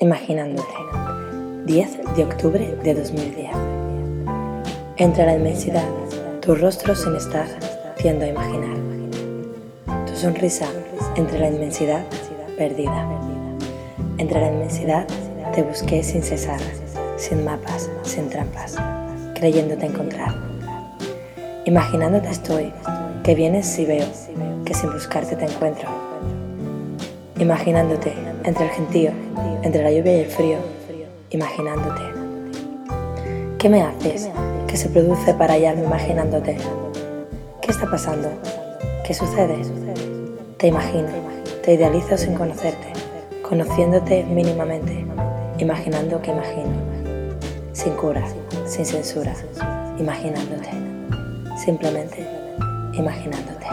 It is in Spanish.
Imaginándote. 10 de octubre de 2010. Entre la inmensidad, tu rostro sin estar, tiendo a imaginar. Tu sonrisa entre la inmensidad, perdida. Entre la inmensidad, te busqué sin cesar, sin mapas, sin trampas, creyéndote encontrar. Imaginándote estoy, que vienes y veo, que sin buscarte te encuentro. Imaginándote entre el gentío, entre la lluvia y el frío, imaginándote. ¿Qué me haces? ¿Qué se produce para hallarme imaginándote? ¿Qué está pasando? ¿Qué sucede? Te imagino, te idealizo sin conocerte, conociéndote mínimamente, imaginando que imagino, sin cura, sin censura, imaginándote, simplemente imaginándote.